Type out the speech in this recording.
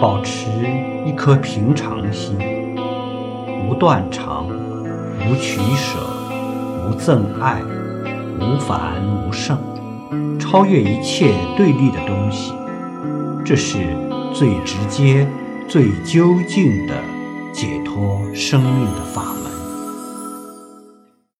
保持一颗平常心，无断肠，无取舍，无憎爱，无烦无胜，超越一切对立的东西，这是最直接、最究竟的解脱生命的法门。